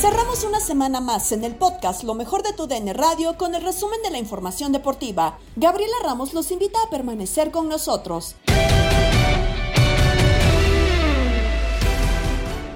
Cerramos una semana más en el podcast Lo mejor de tu DN Radio con el resumen de la información deportiva. Gabriela Ramos los invita a permanecer con nosotros.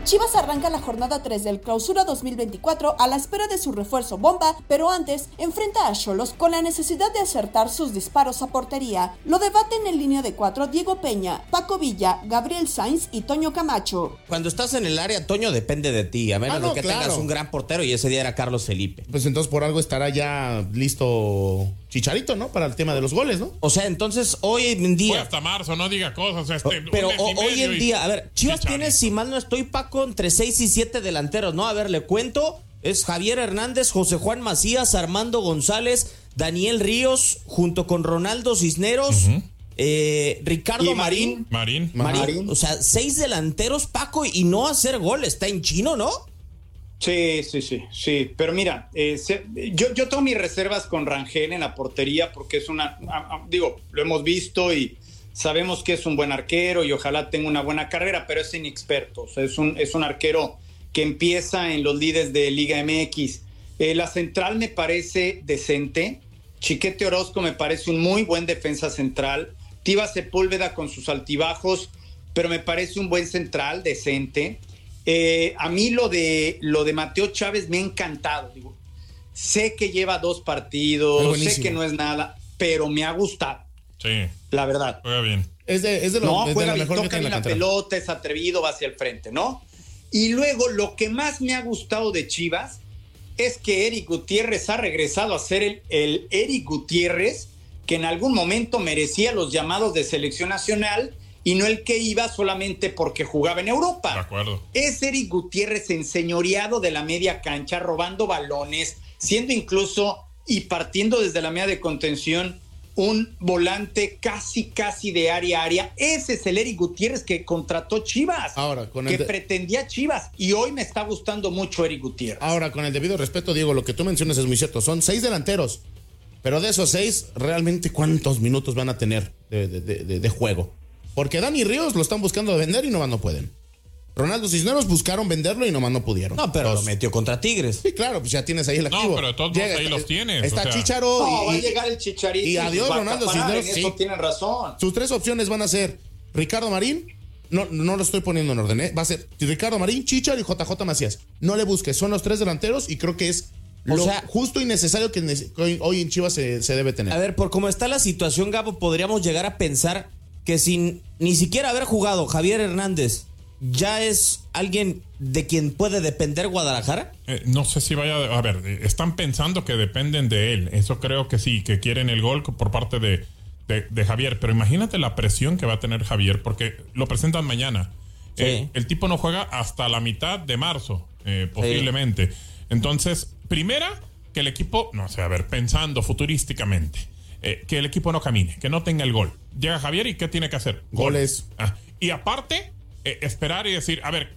Chivas arranca la jornada 3 del Clausura 2024 a la espera de su refuerzo bomba, pero antes enfrenta a Cholos con la necesidad de acertar sus disparos a portería. Lo debaten en línea de cuatro Diego Peña, Paco Villa, Gabriel Sainz y Toño Camacho. Cuando estás en el área, Toño depende de ti, a menos Ah, no, de que claro. tengas un gran portero y ese día era Carlos Felipe. Pues entonces por algo estará ya listo Chicharito, ¿no? Para el tema de los goles, ¿no? O sea, entonces hoy en día... Fue hasta marzo, no diga cosas. Este, Pero o- hoy en día, a ver, Chivas Chicharito. tiene, si mal no estoy, Paco, entre 6 y 7 delanteros, ¿no? A ver, le cuento. Es Javier Hernández, José Juan Macías, Armando González, Daniel Ríos, junto con Ronaldo Cisneros, eh, Ricardo ¿Y Marín. Marín? Marín. Marín. O sea, seis delanteros, Paco, y no hacer gol. Está en chino, ¿no? Sí, sí, sí, sí. Pero mira, eh, se- yo, yo tengo mis reservas con Rangel en la portería porque es una, digo, lo hemos visto y sabemos que es un buen arquero y ojalá tenga una buena carrera, pero es inexperto. O sea, es un, es un arquero que empieza en los líderes de Liga MX. Eh, la central me parece decente. Chiquete Orozco me parece un muy buen defensa central. Tiva Sepúlveda con sus altibajos, pero me parece un buen central, decente. Eh, a mí lo de, lo de Mateo Chávez me ha encantado. Digo, sé que lleva dos partidos, sé que no es nada, pero me ha gustado, Sí, la verdad. juega bien. Es de, es de lo, no, es de juega lo bien, mejor toca bien la pelota, es atrevido, va hacia el frente, ¿no? Y luego lo que más me ha gustado de Chivas es que Eric Gutiérrez ha regresado a ser el, el Eric Gutiérrez que en algún momento merecía los llamados de selección nacional y no el que iba solamente porque jugaba en Europa. De acuerdo. Es Eric Gutiérrez enseñoreado de la media cancha, robando balones, siendo incluso y partiendo desde la media de contención un volante casi, casi de área a área. Ese es el Eric Gutiérrez que contrató Chivas, Ahora, con que el de- pretendía Chivas. Y hoy me está gustando mucho Eric Gutiérrez. Ahora, con el debido respeto, Diego, lo que tú mencionas es muy cierto. Son seis delanteros. Pero de esos seis, ¿realmente cuántos minutos van a tener de, de- de- de- de juego? Porque Dani Ríos lo están buscando vender y nomás no pueden. Ronaldo Cisneros buscaron venderlo y nomás no pudieron. No, pero lo metió contra Tigres. Sí, claro, pues ya tienes ahí el No, activo. pero de todos modos ahí los tienes, Está o sea. Chicharo No, va a y, y- llegar el Chicharito. y adiós, Ronaldo Cisneros. Eso sí. tienen razón. Sus tres opciones van a ser Ricardo Marín. No, no lo estoy poniendo en orden, ¿eh? Va a ser Ricardo Marín, Chichar y JJ Macías. No le busques, son los tres delanteros y creo que es lo justo y necesario que hoy en Chivas se, se, debe tener. A ver, por cómo está la situación, Gabo, podríamos llegar a pensar que sin ni siquiera haber jugado Javier Hernández, ¿ya es alguien de quien puede depender Guadalajara? Eh, no sé si vaya. A ver, eh, están pensando que dependen de él. Eso creo que sí, que quieren el gol por parte de, de, Javier. Pero imagínate la presión que va a tener Javier, porque lo presentan mañana. Eh, el tipo no juega hasta la mitad de marzo, posiblemente. Entonces, primera, que el equipo, no sé, a ver, pensando futurísticamente, que el equipo no camine, que no tenga el gol. Llega Javier y ¿qué tiene que hacer? Goles. Ah, y aparte, esperar y decir, a ver,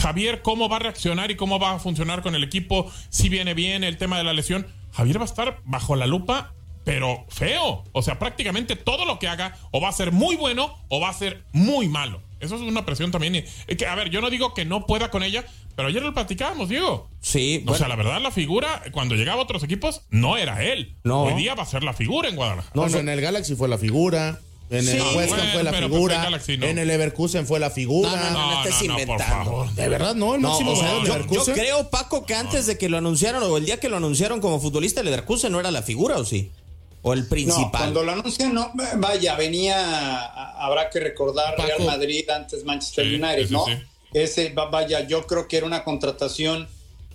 Javier, ¿cómo va a reaccionar y cómo va a funcionar con el equipo? Si viene bien el tema de la lesión. Javier va a estar bajo la lupa, pero feo. O sea, prácticamente todo lo que haga o va a ser muy bueno o va a ser muy malo. Eso es una presión también. Que, a ver, yo no digo que no pueda con ella, pero ayer lo platicábamos, Diego. Sí. O sea, la verdad, la figura, cuando llegaba a otros equipos, no era él. No. Hoy día va a ser la figura en Guadalajara. No, no, en el Galaxy fue la figura. En el West Ham fue la pues, figura. En el Leverkusen fue la figura. No, no, no, estés inventando. De verdad, no, el máximo o yo, yo, creo, Paco, que antes de que lo anunciaron o el día que lo anunciaron como futbolista, el Leverkusen no era la figura, ¿o sí? O el principal. No, cuando lo anuncian, no, vaya, venía, habrá que recordar Real Madrid antes Manchester United, ¿no? Ese, vaya, yo creo que era una contratación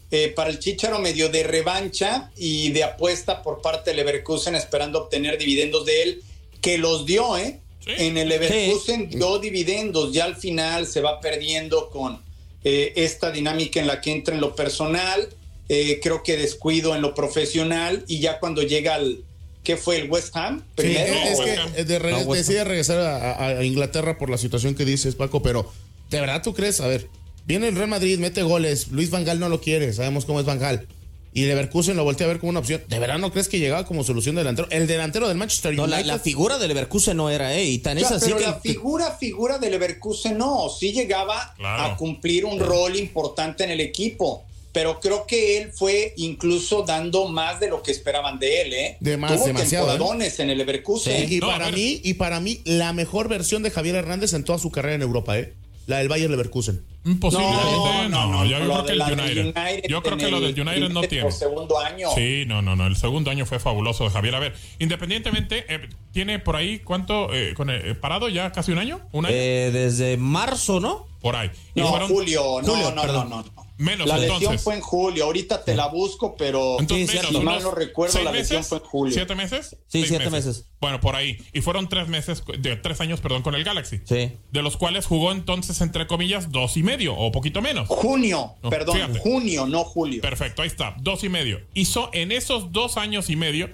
eh, para el Chicharo medio de revancha y de apuesta por parte de Leverkusen esperando obtener dividendos de él que los dio, ¿eh? En el Leverkusen dio dividendos, ya al final se va perdiendo con eh, esta dinámica en la que entra en lo personal, eh, creo que descuido en lo profesional y ya cuando llega al, ¿qué fue el West Ham? Primero. es que decide regresar a, Inglaterra por la situación que dices, Paco, pero ¿de verdad tú crees? A ver, viene el Real Madrid, mete goles, Luis Van Gaal no lo quiere, sabemos cómo es Van Gaal y Leverkusen lo voltea a ver como una opción. ¿De verdad no crees que llegaba como solución de delantero? El delantero del Manchester United. No, la, figura de Leverkusen no era, ¿eh? Y tan es así pero la figura, figura de Leverkusen no. Sí llegaba a cumplir un rol importante en el equipo. Pero creo que él fue incluso dando más de lo que esperaban de él, ¿eh? De más, Tuvo demasiado. ¿eh? en el Leverkusen. y para mí, y para mí, la mejor versión de Javier Hernández en toda su carrera en Europa, ¿eh? La del Bayer Leverkusen. Posiblemente, no, no, yo creo que el United. Yo creo que lo del United no tiene. segundo año. Sí, no, no, no. El segundo año fue fabuloso de Javier. A ver, independientemente, eh, tiene por ahí, ¿cuánto? Eh, con el, eh, ¿Parado ya casi un año? ¿Un año? desde marzo, ¿no? Por ahí. no, julio, no, no, no, no. Menos la entonces. lesión fue en julio. Ahorita te la busco, pero entonces, si mal no recuerdo, la lesión fue en julio. ¿Siete meses? Sí, siete meses. Bueno, por ahí. Y fueron tres meses, de tres años, perdón, con el Galaxy. Sí. De los cuales jugó entonces, entre comillas, dos y medio o poquito menos. Junio, perdón, junio, no julio. Perfecto, ahí está, dos y medio. Hizo en esos dos años y medio,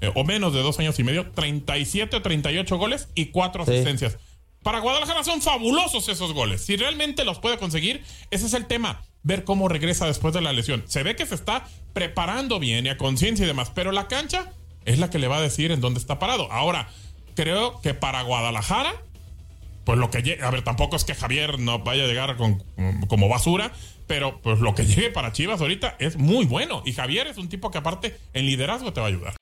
eh, o menos de dos años y medio, 37 o 38 goles y cuatro asistencias. Para Guadalajara son fabulosos esos goles. Si realmente los puede conseguir, ese es el tema ver cómo regresa después de la lesión. Se ve que se está preparando bien y a conciencia y demás, pero la cancha es la que le va a decir en dónde está parado. Ahora, creo que para Guadalajara, pues lo que llegue, a ver, tampoco es que Javier no vaya a llegar con, como basura, pero pues lo que llegue para Chivas ahorita es muy bueno. Y Javier es un tipo que aparte en liderazgo te va a ayudar.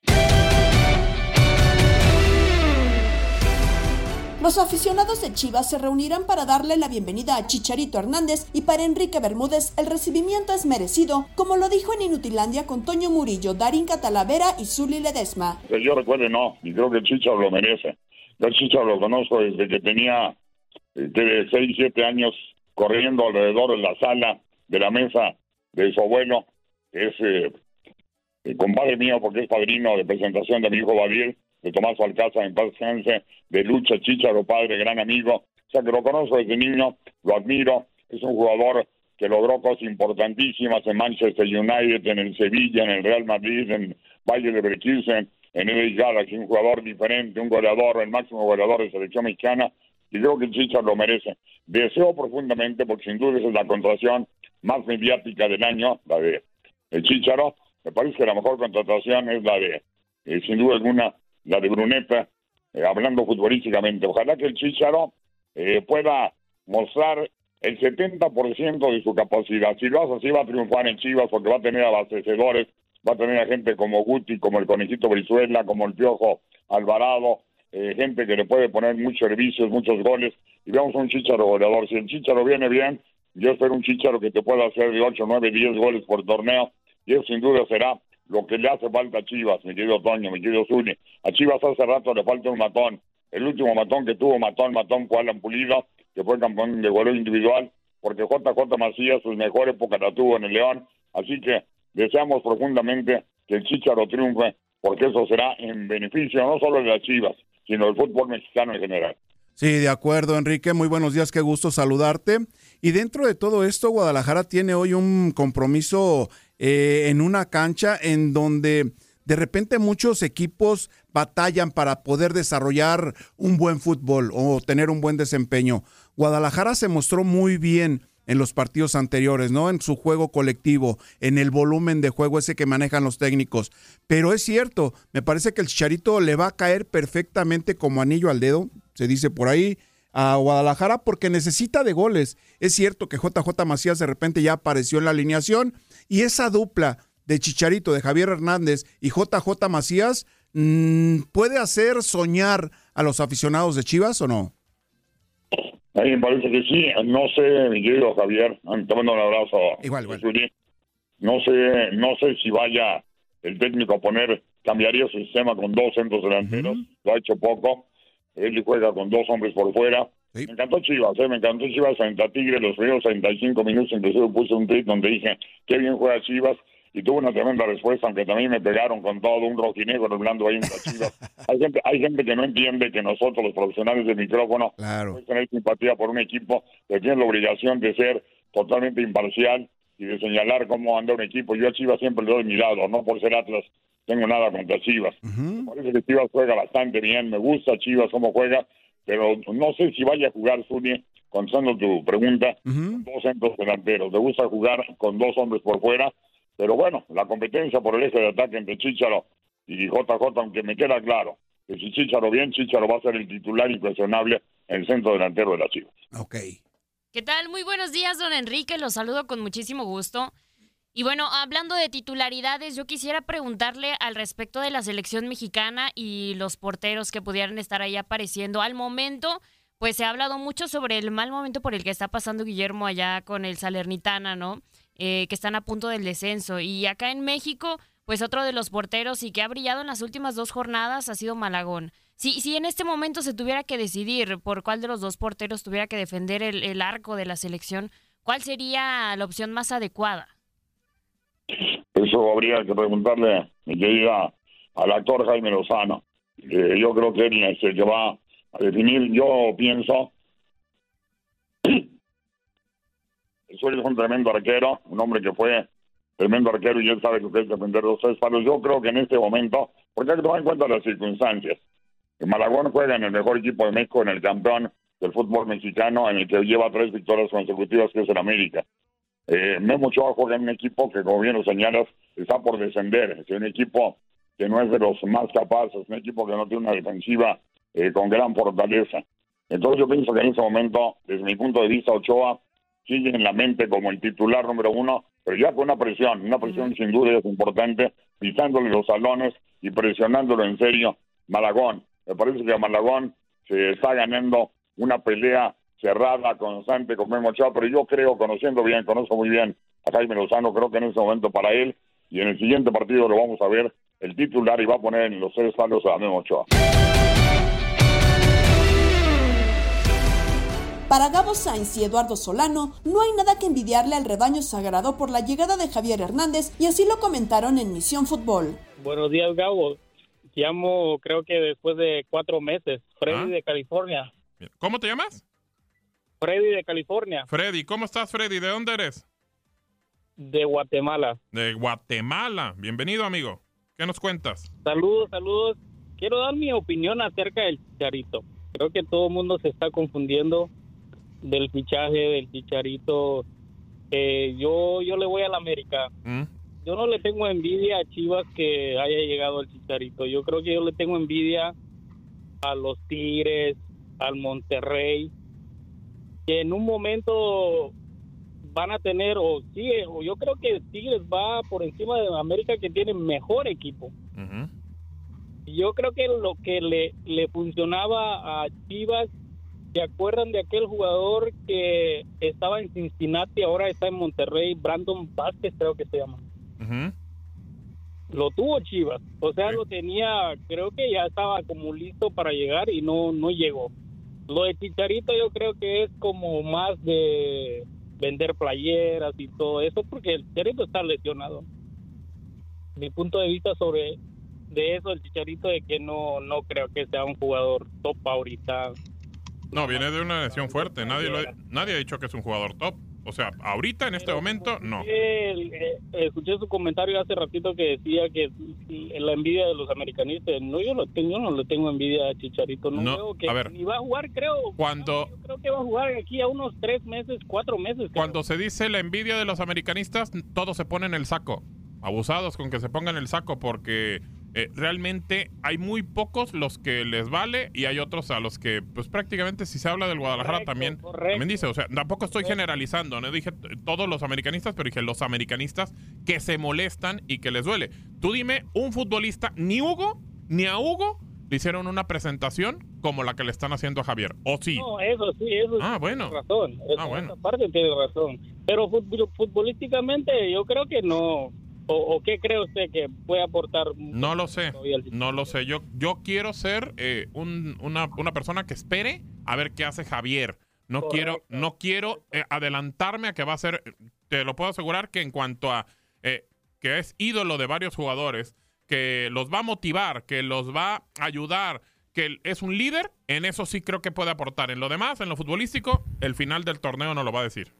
Los aficionados de Chivas se reunirán para darle la bienvenida a Chicharito Hernández y para Enrique Bermúdez el recibimiento es merecido, como lo dijo en Inutilandia con Toño Murillo, Darín Catalavera y Zuli Ledesma. Yo recuerde no, y creo que el Chichar lo merece. Yo el Chichar lo conozco desde que tenía de 6, 7 años corriendo alrededor de la sala, de la mesa de su abuelo, que es eh, compadre mío porque es padrino de presentación de mi hijo Babiel de Tomás Alcázar en paz de Lucha Chicharo, padre, gran amigo. O sea que lo conozco desde niño, lo admiro, es un jugador que logró cosas importantísimas en Manchester United, en el Sevilla, en el Real Madrid, en Valle de Brequisen, en el Galaxy, un jugador diferente, un goleador, el máximo goleador de selección mexicana, y creo que Chichar lo merece. Deseo profundamente, porque sin duda es la contratación más mediática del año, la de Chicharo. Me parece que la mejor contratación es la de, eh, sin duda alguna, la de Bruneta, eh, hablando futbolísticamente. Ojalá que el Chicharo eh, pueda mostrar el 70% de su capacidad. Si lo hace así, va a triunfar en Chivas porque va a tener abastecedores, va a tener a gente como Guti, como el Conejito Brizuela, como el Piojo Alvarado, eh, gente que le puede poner muchos servicios, muchos goles, y veamos un Chicharo goleador. Si el Chicharo viene bien, yo espero un Chicharo que te pueda hacer de 8, 9, 10 goles por torneo, y eso sin duda será lo que le hace falta a Chivas, mi querido Toño, mi querido Zuni. A Chivas hace rato le falta un matón. El último matón que tuvo, matón, matón, fue Alan Pulido, que fue campeón de goleo individual, porque JJ Macías sus mejor época la tuvo en el León. Así que deseamos profundamente que el Chicharo triunfe, porque eso será en beneficio no solo de las Chivas, sino del fútbol mexicano en general. Sí, de acuerdo, Enrique. Muy buenos días, qué gusto saludarte. Y dentro de todo esto, Guadalajara tiene hoy un compromiso eh, en una cancha en donde de repente muchos equipos batallan para poder desarrollar un buen fútbol o tener un buen desempeño. Guadalajara se mostró muy bien en los partidos anteriores, ¿no? En su juego colectivo, en el volumen de juego ese que manejan los técnicos. Pero es cierto, me parece que el Chicharito le va a caer perfectamente como anillo al dedo, se dice por ahí, a Guadalajara porque necesita de goles. Es cierto que JJ Macías de repente ya apareció en la alineación y esa dupla de Chicharito, de Javier Hernández y JJ Macías mm, puede hacer soñar a los aficionados de Chivas o no? A mí me parece que sí. No sé, mi querido Javier, te mando un abrazo. Igual, igual. No sé, no sé si vaya el técnico a poner, cambiaría su sistema con dos centros delanteros. Lo ha hecho poco. Él juega con dos hombres por fuera. Me encantó Chivas, ¿eh? me encantó Chivas frente a Tigre los primeros 35 minutos. Inclusive puse un tweet donde dije, qué bien juega Chivas. Y tuvo una tremenda respuesta, aunque también me pegaron con todo un rojinegro hablando ahí en la Chivas. hay, gente, hay gente que no entiende que nosotros, los profesionales del micrófono, claro. tener simpatía por un equipo que tiene la obligación de ser totalmente imparcial y de señalar cómo anda un equipo. Yo a Chivas siempre le doy mi lado, no por ser Atlas tengo nada contra Chivas. Me parece que Chivas juega bastante bien, me gusta Chivas cómo juega, pero no sé si vaya a jugar Zuni, contestando tu pregunta, con dos centros delanteros. Me gusta jugar con dos hombres por fuera, pero bueno, la competencia por el eje de ataque entre Chicharo y JJ, aunque me queda claro que si Chicharo bien, Chicharo va a ser el titular incuestionable en el centro delantero de las Chivas. Ok. ¿Qué tal? Muy buenos días, don Enrique. Los saludo con muchísimo gusto. Y bueno, hablando de titularidades, yo quisiera preguntarle al respecto de la selección mexicana y los porteros que pudieran estar ahí apareciendo. Al momento, pues se ha hablado mucho sobre el mal momento por el que está pasando Guillermo allá con el Salernitana, ¿no? Eh, que están a punto del descenso. Y acá en México, pues otro de los porteros y que ha brillado en las últimas dos jornadas ha sido Malagón. Si, si en este momento se tuviera que decidir por cuál de los dos porteros tuviera que defender el, el arco de la selección, ¿cuál sería la opción más adecuada? Eso habría que preguntarle, mi querida, al actor Jaime Lozano. Eh, yo creo que él es el que va a definir. Yo pienso. Soy un tremendo arquero, un hombre que fue tremendo arquero y él sabe que es defender los tres palos. Yo creo que en este momento, porque hay que tomar en cuenta las circunstancias. Que Malagón juega en el mejor equipo de México, en el campeón del fútbol mexicano, en el que lleva tres victorias consecutivas, que es en América. Eh, Memo Ochoa juega en un equipo que, como bien lo señalas, está por descender. Es un equipo que no es de los más capaces, un equipo que no tiene una defensiva eh, con gran fortaleza. Entonces yo pienso que en ese momento, desde mi punto de vista, Ochoa sigue en la mente como el titular número uno, pero ya con una presión, una presión sin duda es importante, pisándole los salones y presionándolo en serio. Malagón, me parece que a Malagón se está ganando una pelea cerrada, constante con Memo Ochoa, pero yo creo, conociendo bien, conozco muy bien a Jaime Lozano, creo que en ese momento para él y en el siguiente partido lo vamos a ver el titular y va a poner en los tres palos a Memo Ochoa. Para Gabo Sainz y Eduardo Solano, no hay nada que envidiarle al rebaño sagrado por la llegada de Javier Hernández y así lo comentaron en Misión Fútbol. Buenos días, Gabo. Llamo, creo que después de cuatro meses. Freddy de California. ¿Cómo te llamas? Freddy de California. Freddy, ¿cómo estás, Freddy? ¿De dónde eres? De Guatemala. De Guatemala. Bienvenido, amigo. ¿Qué nos cuentas? Saludos, saludos. Quiero dar mi opinión acerca del Chicharito. Creo que todo el mundo se está confundiendo del fichaje del Chicharito. Eh, yo, yo le voy a la América. ¿Mm? Yo no le tengo envidia a Chivas que haya llegado el Chicharito. Yo creo que yo le tengo envidia a los Tigres, al Monterrey, que en un momento van a tener, o sí, o yo creo que Tigres va por encima de América que tiene mejor equipo. Yo creo que lo que le, le funcionaba a Chivas, ¿se acuerdan de aquel jugador que estaba en Cincinnati, ahora está en Monterrey, Brandon Vázquez creo que se llama? lo tuvo Chivas. O sea, lo tenía, creo que ya estaba como listo para llegar y no, no llegó. Lo de Chicharito yo creo que es como más de vender playeras y todo eso, porque el Chicharito está lesionado. Mi punto de vista sobre de eso, el Chicharito, de que no, no creo que sea un jugador top ahorita. No, viene de una lesión fuerte. Nadie, lo- nadie ha dicho que es un jugador top. O sea, ahorita, en este momento, no. Eh, escuché su comentario hace ratito que decía que la envidia de los americanistas. No, yo, lo tengo, yo no le tengo envidia a Chicharito. No, No, creo que a ver. ni va a jugar, creo. Cuando, Creo que va a jugar aquí a unos tres meses, cuatro meses. creo. cuando se dice la envidia de los americanistas, todos se ponen el saco. Abusados con que se pongan el saco porque eh, realmente hay muy pocos los que les vale y hay otros a los que, pues prácticamente si se habla del Guadalajara también, también dice, o sea, tampoco estoy generalizando, no dije todos los americanistas, pero dije los americanistas que se molestan y que les duele. Tú dime un futbolista, ni Hugo, ni a Hugo le hicieron una presentación como la que le están haciendo a Javier, ¿o sí? No, eso sí, eso Ah, bueno. tiene razón. Ah, bueno. esa parte tiene razón. Pero fut- futbolísticamente yo creo que no. ¿O, o qué cree usted que puede aportar? No lo sé, no lo sé. Yo, yo quiero ser eh, un- una, una persona que espere a ver qué hace Javier. No quiero, no quiero eh, adelantarme a que va a ser. Te lo puedo asegurar que en cuanto a eh, que es ídolo de varios jugadores, que los va a motivar, que los va a ayudar, que es un líder, en eso sí creo que puede aportar. En lo demás, en lo futbolístico, el final del torneo no lo va a decir.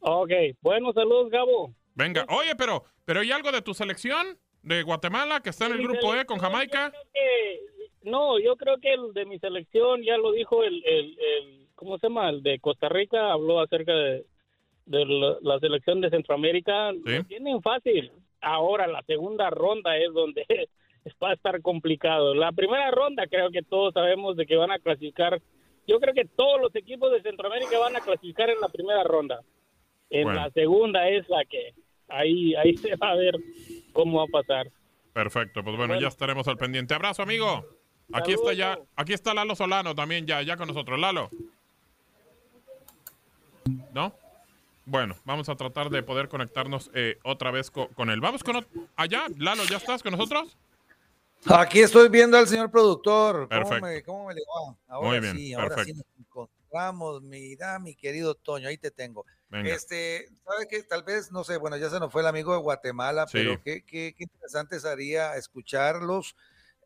Ok, bueno, saludos, Gabo. Venga, oye, pero, pero ¿hay algo de tu selección de Guatemala que está en el grupo E con Jamaica? que- no, yo creo que el de mi selección ya lo dijo el, el, el- ¿cómo se llama? El de Costa Rica habló acerca de, de la, la selección de Centroamérica. Lo tienen fácil. Ahora la segunda ronda es donde va a estar complicado. La primera ronda creo que todos sabemos de que van a clasificar. Yo creo que todos los equipos de Centroamérica van a clasificar en la primera ronda. En Bueno. la segunda es la que ahí ahí se va a ver cómo va a pasar. Perfecto, pues bueno, ya estaremos al pendiente. Abrazo, amigo. Aquí está ya, aquí está Lalo Solano también ya, ya con nosotros. Lalo. ¿No? Bueno, vamos a tratar de poder conectarnos eh, otra vez co- con, él. Vamos con allá, Lalo, ¿ya estás con nosotros? Aquí estoy viendo al señor productor. ¿Cómo Perfecto. me, cómo me le va? Ahora Muy bien, sí, ahora sí perfecto. nos encontramos. Mira, mi querido Toño, ahí te tengo. Venga. Este, ¿sabe qué? Tal vez, no sé, bueno, ya se nos fue el amigo de Guatemala, Sí. pero qué, qué, qué interesante sería escucharlos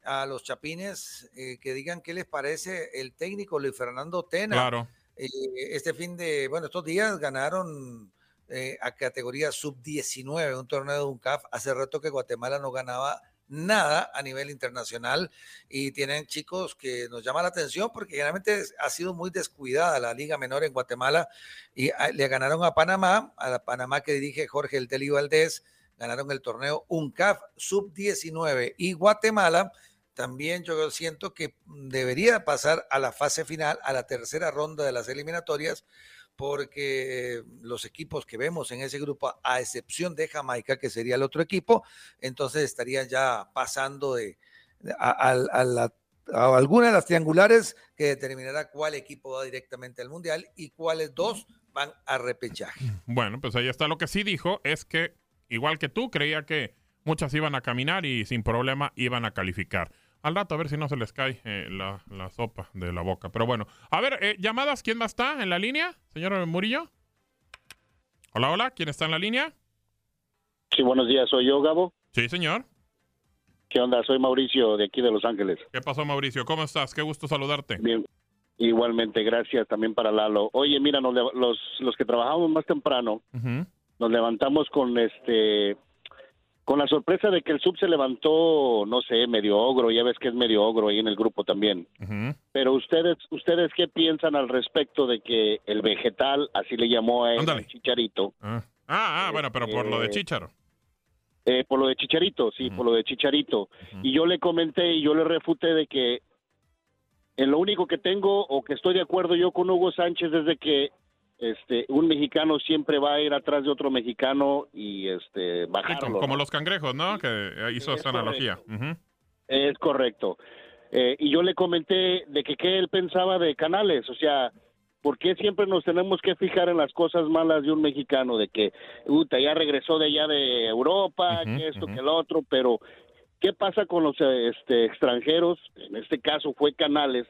a los chapines eh, que digan qué les parece el técnico Luis Fernando Tena. Claro. Eh, este fin de, bueno, estos días ganaron eh, a categoría sub-19, un torneo de UNCAF. Hace rato que Guatemala no ganaba nada a nivel internacional y tienen chicos que nos llama la atención porque generalmente ha sido muy descuidada la liga menor en Guatemala y ah, le ganaron a Panamá, a la Panamá que dirige Jorge El Teli Valdés, ganaron el torneo UNCAF sub-19 y Guatemala también yo siento que debería pasar a la fase final, a la tercera ronda de las eliminatorias, porque los equipos que vemos en ese grupo, a excepción de Jamaica, que sería el otro equipo, entonces estarían ya pasando de, a, a- la- a alguna de las triangulares que determinará cuál equipo va directamente al Mundial y cuáles dos van a repechaje. Bueno, pues ahí está. Lo que sí dijo es que, igual que tú, creía que muchas iban a caminar y sin problema iban a calificar. Al rato a ver si no se les cae eh, la, la sopa de la boca. Pero bueno, a ver, eh, llamadas, ¿quién más está en la línea? Señor Murillo. Hola, hola, ¿quién está en la línea? Sí, buenos días, soy yo, Gabo. Sí, señor. ¿Qué onda? Soy Mauricio de aquí de Los Ángeles. ¿Qué pasó, Mauricio? ¿Cómo estás? Qué gusto saludarte. Bien, igualmente, gracias también para Lalo. Oye, mira, nos los, los que trabajamos más temprano, nos levantamos con este con la sorpresa de que el sub se levantó, no sé, medio ogro, ya ves que es medio ogro ahí en el grupo también. Pero ustedes, ustedes qué piensan al respecto de que el vegetal, así le llamó a él, al Chicharito, Ah, ah, ah, bueno, pero por lo de Eh, Chicharo. Eh, por lo de Chicharito, sí, por lo de Chicharito. Y yo le comenté y yo le refuté de que en lo único que tengo o que estoy de acuerdo yo con Hugo Sánchez es de que este un mexicano siempre va a ir atrás de otro mexicano y este bajarlo. como, como ¿no? los cangrejos, ¿no? Que hizo Es esa analogía. Es correcto. Eh, y yo le comenté de que qué él pensaba de Canales, o sea, ¿Por qué siempre nos tenemos que fijar en las cosas malas de un mexicano? De que, puta, ya regresó de allá de Europa, que esto, que el otro, pero ¿qué pasa con los este, extranjeros? En este caso fue Canales,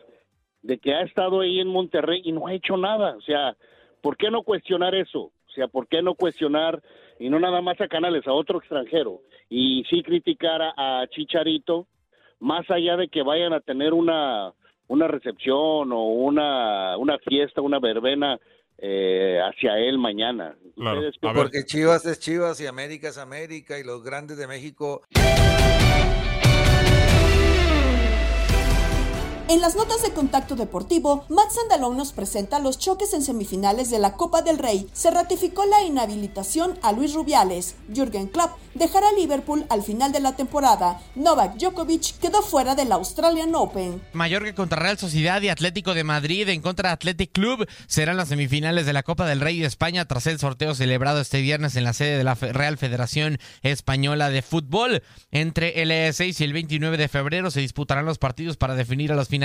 de que ha estado ahí en Monterrey y no ha hecho nada. O sea, ¿por qué no cuestionar eso? O sea, ¿por qué no cuestionar y no nada más a Canales, a otro extranjero? Y sí criticar a, a Chicharito, más allá de que vayan a tener una, una recepción o una, una fiesta, una verbena eh, hacia él mañana. ¿Ustedes qué- Porque Chivas es Chivas y América es América y los grandes de México. En las notas de contacto deportivo, Matt Sandalón nos presenta los choques en semifinales de la Copa del Rey. Se ratificó la inhabilitación a Luis Rubiales. Jürgen Klopp dejará Liverpool al final de la temporada. Novak Djokovic quedó fuera del Australian Open. Mallorca contra Real Sociedad y Atlético de Madrid en contra de Athletic Club serán las semifinales de la Copa del Rey de España tras el sorteo celebrado este viernes en la sede de la Real Federación Española de Fútbol. Entre el 6 y el 29 de febrero se disputarán los partidos para definir a los finalistas.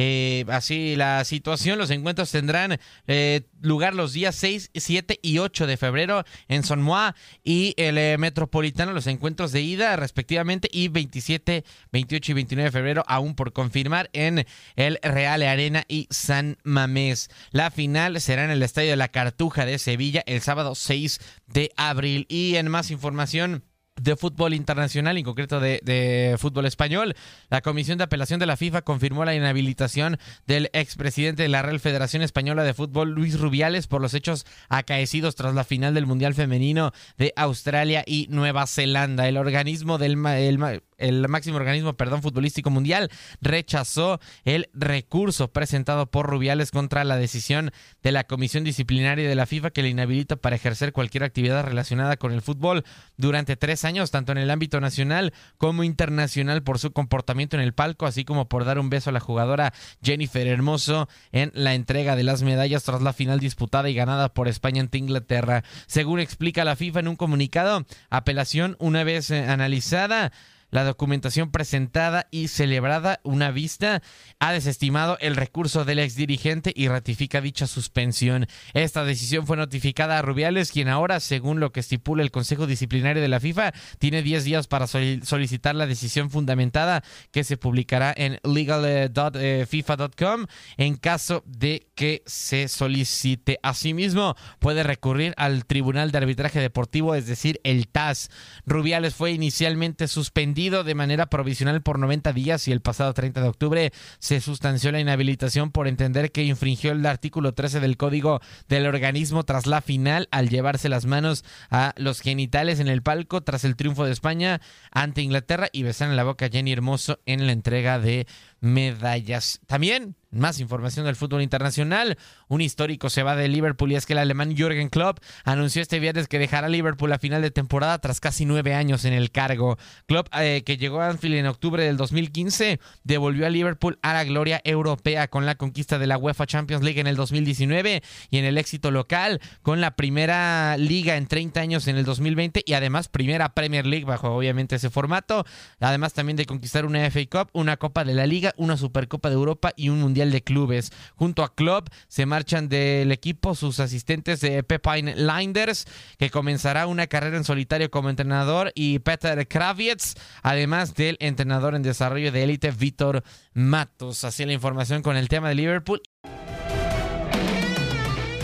Eh, así la situación, los encuentros tendrán eh, lugar los días 6, 7 y 8 de febrero en Sonmoa y el eh, Metropolitano, los encuentros de ida respectivamente y 27, 28 y 29 de febrero aún por confirmar en el Real Arena y San Mamés. La final será en el Estadio de la Cartuja de Sevilla el sábado 6 de abril y en más información de fútbol internacional, en concreto de, fútbol español. La Comisión de Apelación de la FIFA confirmó la inhabilitación del expresidente de la Real Federación Española de Fútbol, Luis Rubiales, por los hechos acaecidos tras la final del Mundial Femenino de Australia y Nueva Zelanda. El organismo del el el máximo organismo, perdón, futbolístico mundial rechazó el recurso presentado por Rubiales contra la decisión de la Comisión Disciplinaria de la FIFA que le inhabilita para ejercer cualquier actividad relacionada con el fútbol durante tres años, tanto en el ámbito nacional como internacional, por su comportamiento en el palco, así como por dar un beso a la jugadora Jennifer Hermoso en la entrega de las medallas tras la final disputada y ganada por España ante Inglaterra. Según explica la FIFA en un comunicado, apelación una vez eh, analizada la documentación presentada y celebrada una vista ha desestimado el recurso del exdirigente y ratifica dicha suspensión. Esta decisión fue notificada a Rubiales, quien ahora, según lo que estipula el Consejo Disciplinario de la FIFA, tiene 10 días para sol- solicitar la decisión fundamentada que se publicará en legal.fifa.com en caso de que se solicite. Asimismo, puede recurrir al Tribunal de Arbitraje Deportivo, es decir, el TAS. Rubiales fue inicialmente suspendido de manera provisional por 90 días y el pasado 30 de octubre se sustanció la inhabilitación por entender que infringió el artículo 13 del código del organismo tras la final al llevarse las manos a los genitales en el palco tras el triunfo de España ante Inglaterra y besar en la boca a Jenny Hermoso en la entrega de medallas. También más información del fútbol internacional. Un histórico se va de Liverpool y es que el alemán Jürgen Klopp anunció este viernes que dejará Liverpool a final de temporada tras casi nueve años en el cargo. Klopp, eh, que llegó a Anfield en octubre del 2015, devolvió a Liverpool a la gloria europea con la conquista de la UEFA Champions League en el 2019 y en el éxito local con la primera liga en 30 años en el 2020 y además primera Premier League bajo obviamente ese formato. Además también de conquistar una FA Cup, una Copa de la Liga, una Supercopa de Europa y un Mundial de Clubes. Junto a Klopp se marchan del equipo sus asistentes de Pepine Linders, que comenzará una carrera en solitario como entrenador, y Peter Kravitz, además del entrenador en desarrollo de élite Víctor Matos. Así la información con el tema de Liverpool.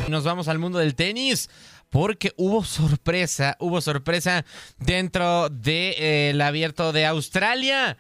Nos vamos al mundo del tenis porque hubo sorpresa, hubo sorpresa dentro del abierto de Australia.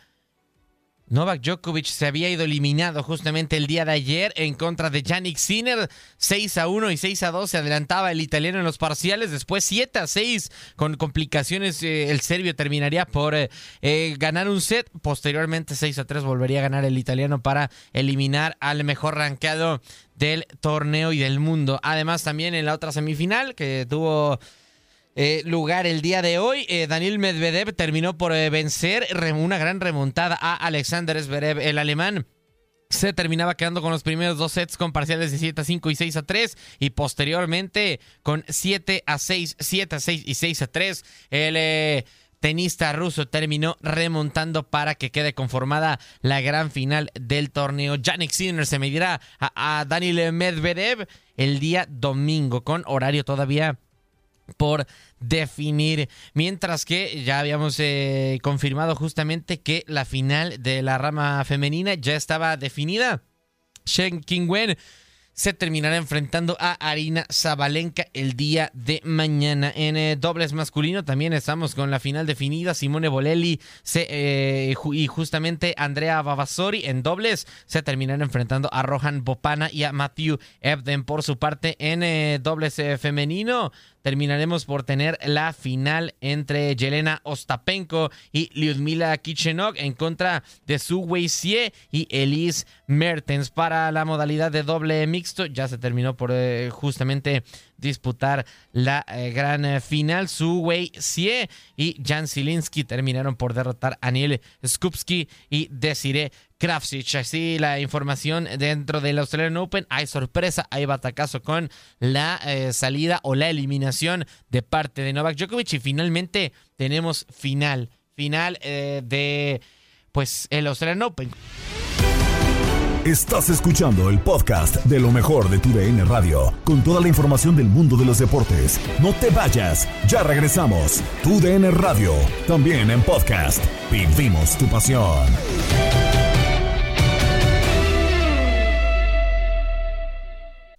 Novak Djokovic se había ido eliminado justamente el día de ayer en contra de Yannick Sinner. 6 a 1 y 6 a 2 se adelantaba el italiano en los parciales. Después 7 a 6 con complicaciones. eh, el serbio terminaría por eh, eh, ganar un set. Posteriormente 6 a 3 volvería a ganar el italiano para eliminar al mejor rankeado del torneo y del mundo. Además también en la otra semifinal que tuvo eh, lugar el día de hoy. Eh, Daniel Medvedev terminó por eh, vencer una gran remontada a Alexander Zverev, el alemán. Se terminaba quedando con los primeros dos sets con parciales de 7 a 5 y 6 a 3 y posteriormente con 7 a 6, 7 a 6 y 6 a 3. El eh, tenista ruso terminó remontando para que quede conformada la gran final del torneo. Yannick Sinner se medirá a, a Daniel Medvedev el día domingo con horario todavía por definir. Mientras que ya habíamos eh, confirmado justamente que la final de la rama femenina ya estaba definida. Shen Qingwen se terminará enfrentando a Arina Zabalenka el día de mañana. En eh, dobles masculino también estamos con la final definida. Simone Bolelli eh, y justamente Andrea Vavasori en dobles se terminarán enfrentando a Rohan Bopana y a Matthew Ebden por su parte en dobles femenino. Terminaremos por tener la final entre Yelena Ostapenko y Lyudmila Kichenok en contra de Su Wei-sie y Elise Mertens. Para la modalidad de doble mixto ya se terminó por eh, justamente disputar la eh, gran eh, final. Su Wei-sie y Jan Zielinski terminaron por derrotar a Neil Skupski y Desiree Krafsic. Así la información dentro del Australian Open. Hay sorpresa, hay batacazo con la eh, salida o la eliminación de parte de Novak Djokovic. Y finalmente tenemos final. Final eh, de pues el Australian Open. Estás escuchando el podcast de lo mejor de tu DN Radio, con toda la información del mundo de los deportes. No te vayas, ya regresamos. Tu DN Radio, también en podcast. Vivimos tu pasión.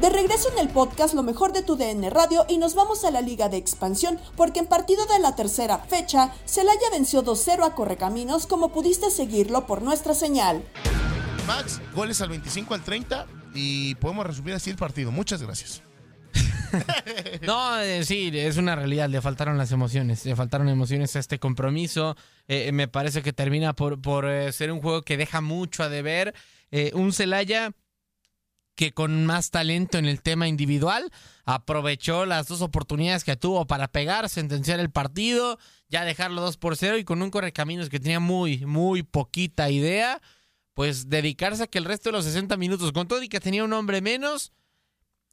De regreso en el podcast Lo mejor de tu DN Radio y nos vamos a la Liga de Expansión porque en partido de la tercera fecha, Celaya venció 2-0 a Correcaminos como pudiste seguirlo por nuestra señal. Max, goles al 25 al 30 y podemos resumir así el partido. Muchas gracias. No, eh, sí, es una realidad. Le faltaron las emociones. Le faltaron emociones a este compromiso. Eh, me parece que termina por, por eh, ser un juego que deja mucho a deber. Eh, un Celaya que con más talento en el tema individual aprovechó las dos oportunidades que tuvo para pegar, sentenciar el partido, ya dejarlo 2 por 0 y con un correcaminos que tenía muy, muy poquita idea, pues dedicarse a que el resto de los 60 minutos, con todo y que tenía un hombre menos,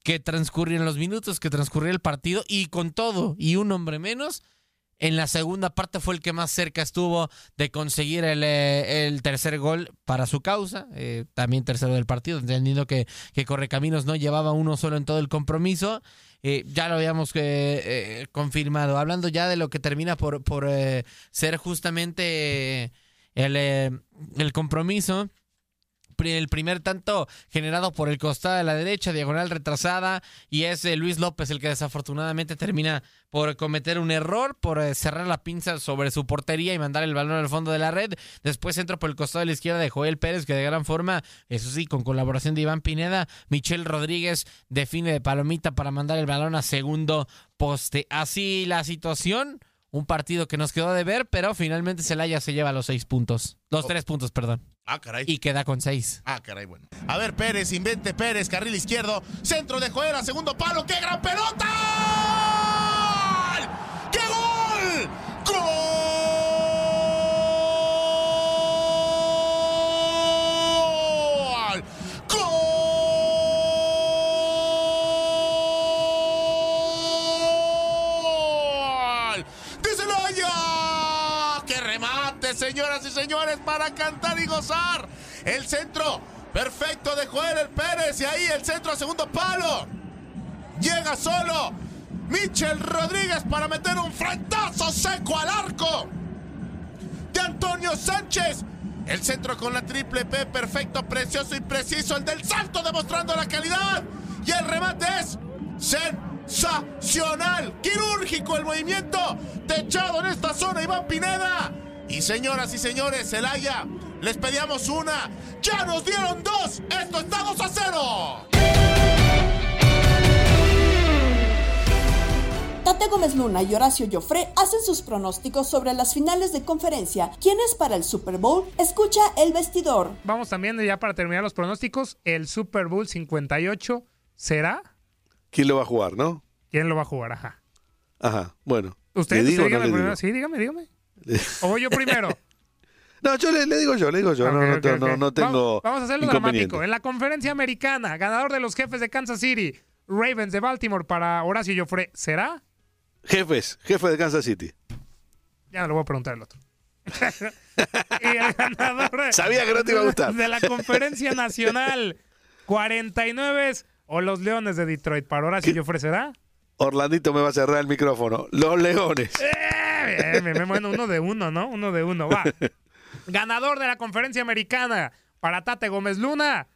que transcurrían los minutos, que transcurría el partido y con todo y un hombre menos, en la segunda parte fue el que más cerca estuvo de conseguir el, eh, tercer gol para su causa, eh, también tercero del partido, entendiendo que, que Correcaminos no llevaba uno solo en todo el compromiso. Eh, ya lo habíamos confirmado. Hablando ya de lo que termina por, por ser justamente el, el compromiso el primer tanto generado por el costado de la derecha, diagonal retrasada, y es eh, Luis López el que desafortunadamente termina por cometer un error, por eh, cerrar la pinza sobre su portería y mandar el balón al fondo de la red. Después entra por el costado de la izquierda de Joel Pérez, que de gran forma, eso sí, con colaboración de Iván Pineda, Michel Rodríguez define de palomita para mandar el balón a segundo poste. Así la situación. Un partido que nos quedó de ver, pero finalmente Celaya se lleva los seis puntos. Los tres puntos, perdón. Ah, caray. Y queda con seis. Ah, caray, bueno. A ver, Pérez, invente Pérez, carril izquierdo, centro de Joel a segundo palo, ¡qué gran pelota! ¡Qué gol! ¡Gol! Señoras y señores, para cantar y gozar! El centro perfecto de Joel el Pérez y ahí el centro a segundo palo. Llega solo Michel Rodríguez para meter un frentazo seco al arco de Antonio Sánchez. El centro con la triple P, perfecto, precioso y preciso. El del salto demostrando la calidad. Y el remate es sensacional. Quirúrgico el movimiento. Techado en esta zona, Iván Pineda. Y señoras y señores, Celaya, les pedíamos una. Ya nos dieron dos. Esto está 2 a 0. Tate Gómez Luna y Horacio Joffre hacen sus pronósticos sobre las finales de conferencia. ¿Quién es para el Super Bowl? Escucha el vestidor. Vamos también ya para terminar los pronósticos. El Super Bowl 58 será. ¿Quién lo va a jugar, no? ¿Quién lo va a jugar? Ajá. Ajá, bueno. ¿Usted? ¿Le digo no digo? Sí, dígame, dígame. ¿O voy yo primero? No, yo le, le digo yo, le digo yo. no, no, no, no tengo Vamos, vamos a hacerlo dramático. En la conferencia americana, ganador de los jefes de Kansas City, Ravens de Baltimore para Horacio Joffre, ¿será? Jefes, jefe de Kansas City. Ya le voy a preguntar al otro. y el ganador de- Sabía que no te iba a gustar. de la conferencia nacional, 49 o los Leones de Detroit para Horacio Joffre, ¿será? Orlandito me va a cerrar el micrófono. Los Leones. Eh, bien, bien, bueno, uno de uno, ¿no? Uno de uno, va. Ganador de la conferencia americana para Tate Gómez Luna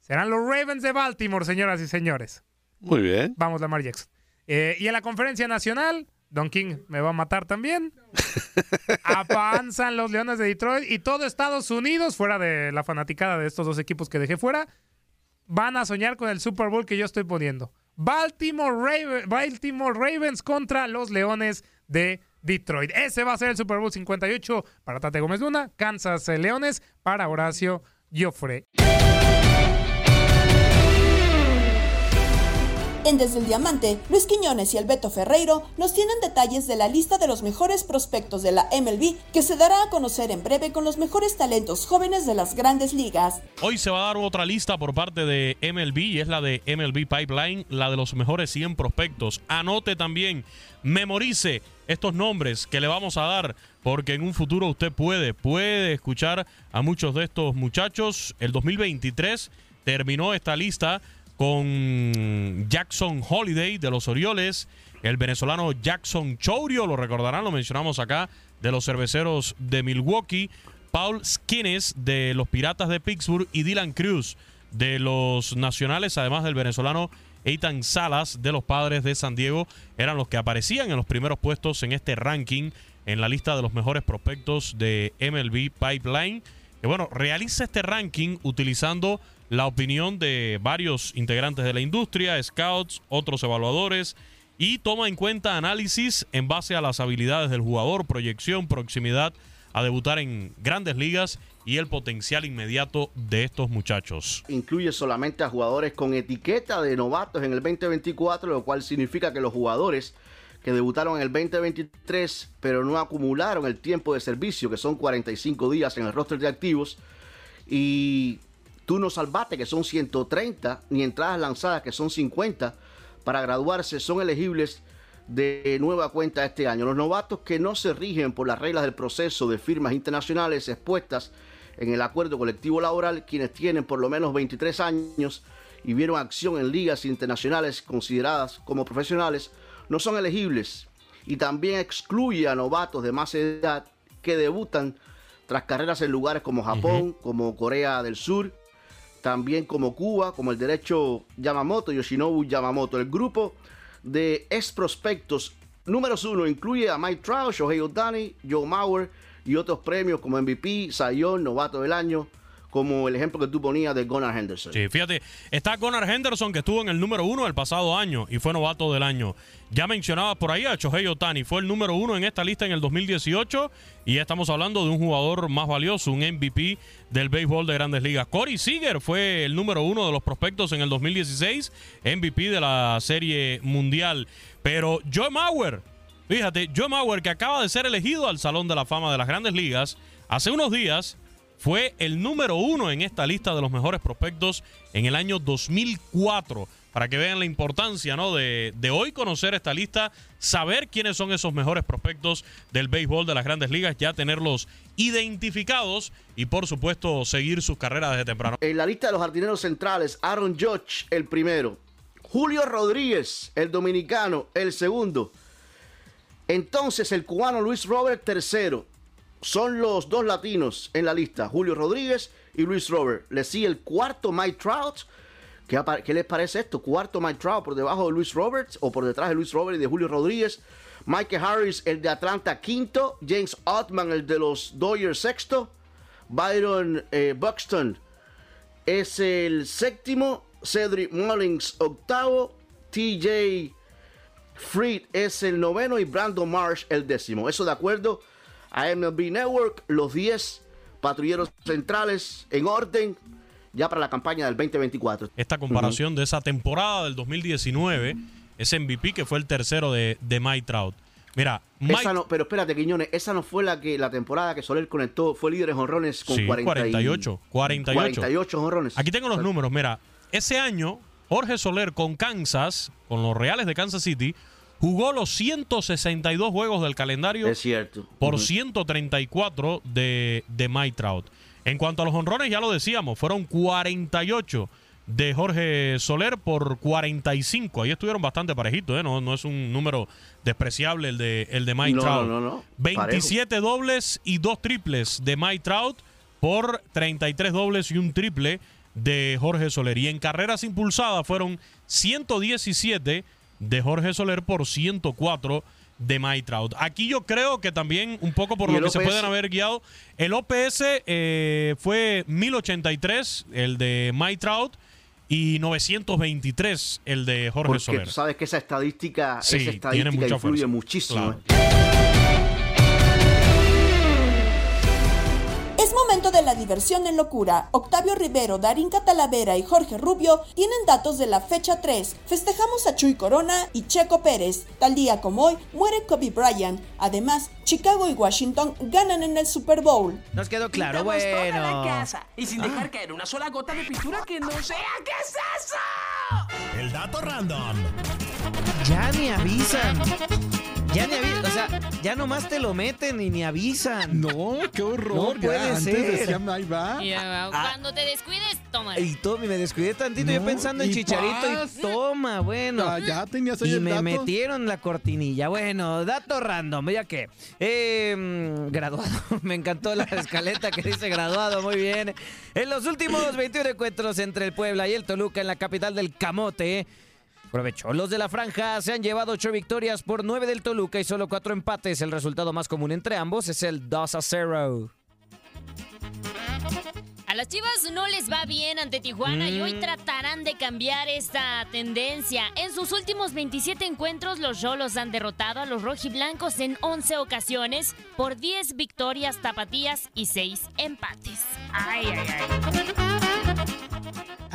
serán los Ravens de Baltimore, señoras y señores. Muy bien. Vamos, Lamar Jackson. Eh, y en la conferencia nacional, Don King me va a matar también. Avanzan los Leones de Detroit y todo Estados Unidos, fuera de la fanaticada de estos dos equipos que dejé fuera, van a soñar con el Super Bowl que yo estoy poniendo. Baltimore, Raven- Baltimore Ravens contra los Leones de Detroit. Ese va a ser el Super Bowl 58 para Tate Gómez Luna, Kansas eh, Leones para Horacio Joffre. En Desde el Diamante, Luis Quiñones y el Beto Ferreiro nos tienen detalles de la lista de los mejores prospectos de la MLB que se dará a conocer en breve con los mejores talentos jóvenes de las grandes ligas. Hoy se va a dar otra lista por parte de MLB y es la de MLB Pipeline, la de los mejores 100 prospectos. Anote también, memorice estos nombres que le vamos a dar porque en un futuro usted puede, puede escuchar a muchos de estos muchachos. El 2023 terminó esta lista con Jackson Holiday de los Orioles, el venezolano Jackson Chourio, lo recordarán, lo mencionamos acá, de los cerveceros de Milwaukee, Paul Skinnes de los Piratas de Pittsburgh y Dylan Cruz de los Nacionales, además del venezolano Eitan Salas de los Padres de San Diego, eran los que aparecían en los primeros puestos en este ranking en la lista de los mejores prospectos de MLB Pipeline. Que bueno, realiza este ranking utilizando la opinión de varios integrantes de la industria, scouts, otros evaluadores, y toma en cuenta análisis en base a las habilidades del jugador, proyección, proximidad a debutar en grandes ligas y el potencial inmediato de estos muchachos. incluye solamente a jugadores con etiqueta de novatos en el 2024, lo cual significa que los jugadores que debutaron en el 2023 pero no acumularon el tiempo de servicio, que son 45 días en el roster de activos, y turnos al bate, que son 130, ni entradas lanzadas, que son 50, para graduarse son elegibles de nueva cuenta este año. Los novatos que no se rigen por las reglas del proceso de firmas internacionales expuestas en el acuerdo colectivo laboral, quienes tienen por lo menos 23 años y vieron acción en ligas internacionales consideradas como profesionales, no son elegibles. Y también excluye a novatos de más edad que debutan tras carreras en lugares como Japón, como Corea del Sur, también como Cuba, como el derecho Yamamoto, Yoshinobu Yamamoto. El grupo de ex prospectos números uno incluye a Mike Trout, Shohei Ohtani, Joe Mauer y otros premios como MVP, Sayón, Novato del Año, como el ejemplo que tú ponías de Gunnar Henderson. Sí, fíjate, está Gunnar Henderson que estuvo en el número uno el pasado año y fue novato del año. Ya mencionaba por ahí a Shohei Otani, fue el número uno en esta lista en el 2018 y ya estamos hablando de un jugador más valioso, un MVP del béisbol de grandes ligas. Corey Seager fue el número uno de los prospectos en el 2016, MVP de la Serie Mundial. Pero Joe Mauer, fíjate, Joe Mauer que acaba de ser elegido al Salón de la Fama de las grandes ligas hace unos días fue el número uno en esta lista de los mejores prospectos en el año 2004. Para que vean la importancia ¿no? de, hoy conocer esta lista, saber quiénes son esos mejores prospectos del béisbol de las grandes ligas, ya tenerlos identificados y por supuesto seguir sus carreras desde temprano. En la lista de los jardineros centrales, Aaron Judge, el primero. Julio Rodríguez, el dominicano, el segundo. Entonces, el cubano Luis Robert, tercero. Son los dos latinos en la lista, Julio Rodríguez y Luis Robert. Le sigue el cuarto Mike Trout. ¿Qué, qué les parece esto? Cuarto Mike Trout por debajo de Luis Roberts o por detrás de Luis Robert y de Julio Rodríguez. Mike Harris, el de Atlanta, quinto. James Ottman, el de los Dodgers, sexto. Byron eh, Buxton es el séptimo. Cedric Mullins, octavo. TJ Freed es el noveno y Brandon Marsh el décimo. Eso de acuerdo a MLB Network, los 10 patrulleros centrales en orden ya para la campaña del 2024. Esta comparación de esa temporada del 2019, ese MVP que fue el tercero de, de Mike Trout. Mira, Mike, Esa no, pero espérate, Quiñones, esa no fue la que la temporada que Soler conectó, fue líder en honrones con Sí, 40 y- 48, 48. 48 jonrones. Aquí tengo los números. Mira, ese año Jorge Soler con Kansas, con los Reales de Kansas City, jugó los 162 juegos del calendario Es cierto. por Ujú. 134 de, de Mike Trout. En cuanto a los honrones, ya lo decíamos, fueron 48 de Jorge Soler por 45. Ahí estuvieron bastante parejitos, ¿eh? no, no es un número despreciable el de, el de Mike No, Trout. no, no. 27 dobles y dos triples de Mike Trout por 33 dobles y un triple de Jorge Soler. Y en carreras impulsadas fueron 117 de Jorge Soler por 104 de Mike Trout. Aquí yo creo que también, un poco por ¿Y lo que se pueden haber guiado, el OPS eh, fue 1083, el de Mike Trout, y 923, el de Jorge Porque Soler. tú sabes que esa estadística, Sí, esa estadística influye fuerza. muchísimo. Claro. Diversión en locura. Octavio Rivero, Darín Catalavera y Jorge Rubio tienen datos de la fecha 3. Festejamos a Chuy Corona y Checo Pérez. Tal día como hoy muere Kobe Bryant. Además, Chicago y Washington ganan en el Super Bowl. Nos quedó claro, Pintamos toda la bueno. casa y sin dejar caer una sola gota de pintura que no sea. ¿Qué es eso? El dato random. Ya ni avisan. Ya ni avisan. O sea, ya nomás te lo meten y ni avisan. No, qué horror. No ya puede antes ser. decían, ahí va. Y, uh, cuando te descuides, toma. Y Tommy, me descuidé tantito yo pensando en Chicharito paz. y toma, bueno. Ya, ya tenías ahí Y el me dato. metieron la cortinilla. Bueno, dato random, ya que. Eh, graduado. Me encantó la escaleta que dice graduado, muy bien. En los últimos 21 encuentros entre el Puebla y el Toluca en la capital del Camote. Provecho. Los de la franja se han llevado ocho victorias por nueve del Toluca y solo cuatro empates. El resultado más común entre ambos es el 2 a 0. A las Chivas no les va bien ante Tijuana y hoy Mm. tratarán de cambiar esta tendencia. En sus últimos 27 encuentros, los Cholos han derrotado a los rojiblancos en 11 ocasiones por 10 victorias tapatías y 6 empates. Ay, ay, ay.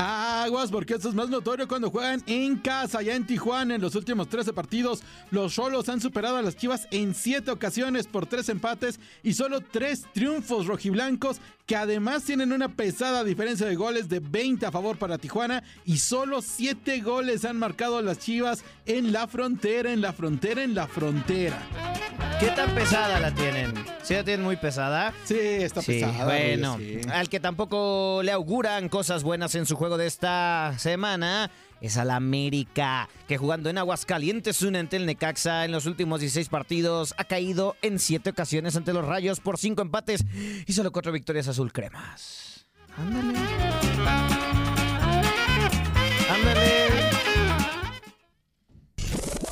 Aguas, porque esto es más notorio cuando juegan en casa, allá en Tijuana. En los últimos 13 partidos, los Cholos han superado a las Chivas en 7 ocasiones por 3 empates y solo 3 triunfos rojiblancos, que además tienen una pesada diferencia de goles de 20 a favor para Tijuana y solo 7 goles han marcado las Chivas en la frontera, en la frontera, en la frontera. ¿Qué tan pesada la tienen? ¿Sí la tienen muy pesada? Sí, está Sí, pesada. Bueno, sí. al que tampoco le auguran cosas buenas en su juego de esta semana es al América, que jugando en Aguascalientes une ante el Necaxa en los últimos 16 partidos ha caído en 7 ocasiones ante los Rayos por 5 empates y solo 4 victorias azul cremas. Ándale.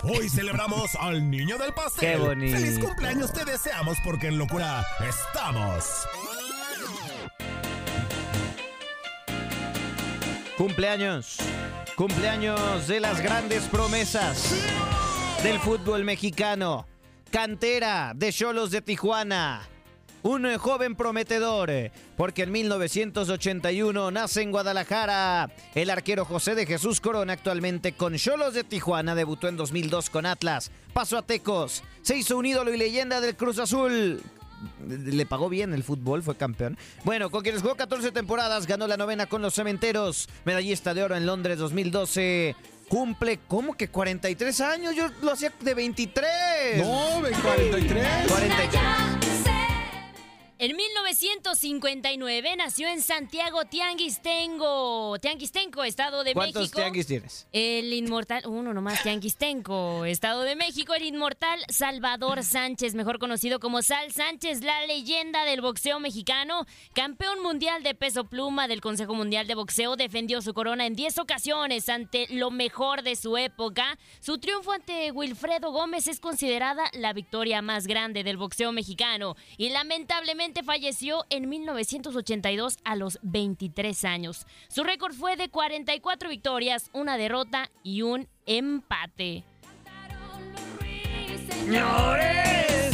Hoy celebramos al niño del pastel. Qué bonito. Feliz cumpleaños te deseamos porque en locura estamos. Cumpleaños. Cumpleaños de las grandes promesas del fútbol mexicano. Cantera de Cholos de Tijuana. Un joven prometedor, eh, porque en 1981 nace en Guadalajara. El arquero José de Jesús Corona, actualmente con Cholos de Tijuana, debutó en 2002 con Atlas. Pasó a Tecos, se hizo un ídolo y leyenda del Cruz Azul. Le pagó bien el fútbol, fue campeón. Bueno, con quienes jugó 14 temporadas, ganó la novena con los cementeros. Medallista de oro en Londres 2012. Cumple, ¿cómo que 43 años? Yo lo hacía de 23. No, de 43. 43. En 1959 nació en Santiago Tianguistengo, Tianguistenco, Estado de ¿Cuántos México. tianguis tienes? El inmortal, uno nomás, Tianguistenco, Estado de México, el inmortal Salvador Sánchez, mejor conocido como Sal Sánchez, la leyenda del boxeo mexicano, campeón mundial de peso pluma del Consejo Mundial de Boxeo, defendió su corona en 10 ocasiones ante lo mejor de su época. Su triunfo ante Wilfredo Gómez es considerada la victoria más grande del boxeo mexicano y lamentablemente falleció en 1982 a los 23 años. Su récord fue de 44 victorias, una derrota y un empate. Señores.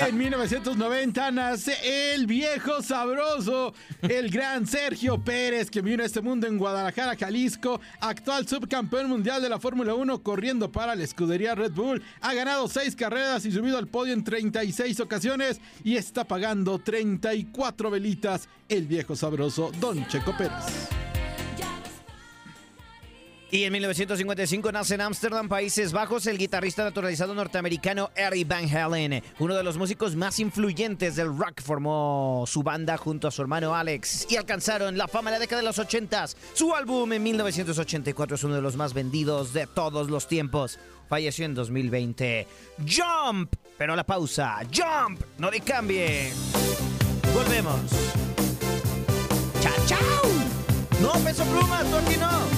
En 1990 nace el viejo sabroso, el gran Sergio Pérez, que vino a este mundo en Guadalajara, Jalisco, actual subcampeón mundial de la Fórmula 1, corriendo para la escudería Red Bull. Ha ganado seis carreras y subido al podio en 36 ocasiones y está pagando 34 velitas el viejo sabroso Don Checo Pérez. Y en 1955 nace en Ámsterdam, Países Bajos, el guitarrista naturalizado norteamericano Eddie Van Halen. Uno de los músicos más influyentes del rock formó su banda junto a su hermano Alex y alcanzaron la fama en la década de los 80. Su álbum en 1984 es uno de los más vendidos de todos los tiempos. Falleció en 2020. Jump, pero la pausa. Jump, no le cambie. Volvemos. Chao, chao. No, peso pluma, tú no.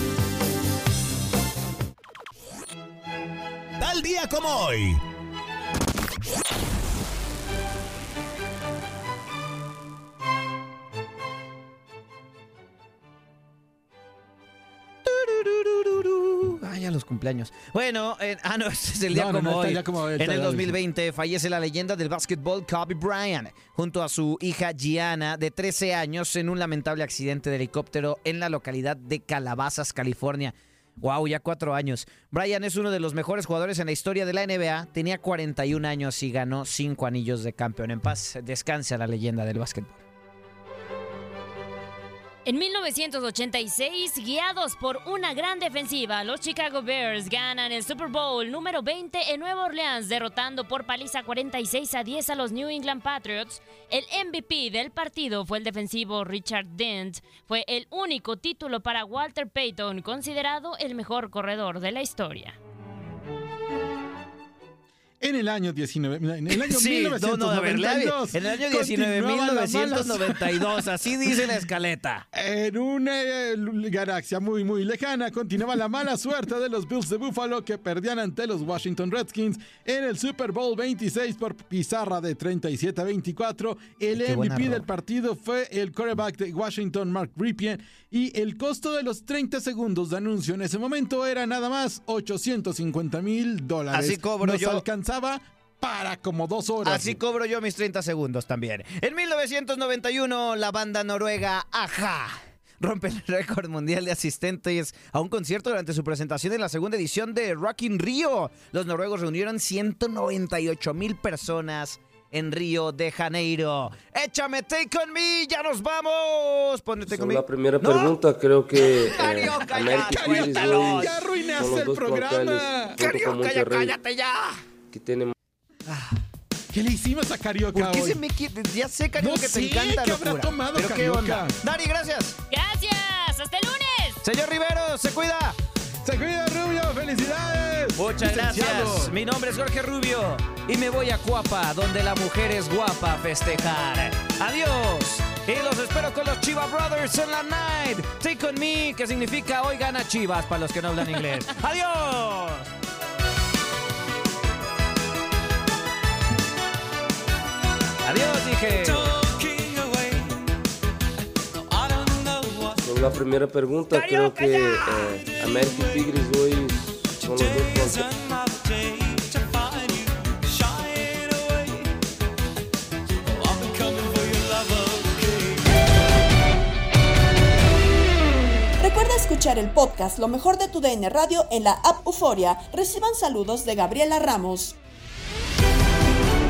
Tal día como hoy. Ah, ya los cumpleaños. Bueno, eh, ah, no, este es el día No, como no, hoy. ya como hoy, en el ya, 2020 fallece la leyenda del básquetbol Kobe Bryant, junto a su hija Gianna, de 13 años, en un lamentable accidente de helicóptero en la localidad de Calabazas, California. Wow, ya cuatro años. Bryant es uno de los mejores jugadores en la historia de la NBA. Tenía 41 años y ganó cinco anillos de campeón. En paz, descansa la leyenda del básquetbol. En 1986, guiados por una gran defensiva, los Chicago Bears ganan el Super Bowl número 20 en Nueva Orleans, derrotando por paliza 46 a 10 a los New England Patriots. El MVP del partido fue el defensivo Richard Dent. Fue el único título para Walter Payton, considerado el mejor corredor de la historia. En el año 19, en el año Sí, no, no, 1992. en el año continuaba la mala 1992, así dice la escaleta. En una eh, galaxia muy, muy lejana, continuaba la mala suerte de los Bills de Buffalo que perdían ante los Washington Redskins en el Super Bowl 26 por pizarra de 37 a 24. El Qué MVP del partido fue el quarterback de Washington, Mark Ripien, y el costo de los 30 segundos de anuncio en ese momento era nada más 850 mil dólares. Así cobro Nos yo. Alcanzaba para como dos horas. Así cobro yo mis 30 segundos también. En 1991, la banda noruega Aja rompe el récord mundial de asistentes a un concierto durante su presentación en la segunda edición de Rock in Rio. Los noruegos reunieron 198 mil personas en Río de Janeiro. Échame Take On Me, ya nos vamos. Ponete Sobre conmigo. la primera ¡No! pregunta, creo que eh, Carioca, América y ya, arruinaste el programa. ya Monterrey cállate ya. Que tienen ¿Qué le hicimos a Carioca ¿Por qué hoy? se me quiere? Ya sé, Carioca, No que sé, te encanta ¿qué habrá locura. tomado Pero qué Carioca? onda. Dari, gracias. Gracias, hasta el lunes. Señor Rivero, se cuida. Se cuida, Rubio. ¡Felicidades! Muchas Licenciado. gracias. Mi nombre es Jorge Rubio y me voy a Cuapa, donde la mujer es guapa, a festejar. Adiós. Y los espero con los Chiva Brothers en la night. Take on me, que significa hoy gana Chivas para los que no hablan inglés. Adiós. Sobre la primera pregunta, creo que eh, América y Tigres hoy son los dos planteles Recuerda escuchar el podcast Lo mejor de tu DN Radio en la app Euforia. Reciban saludos de Gabriela Ramos.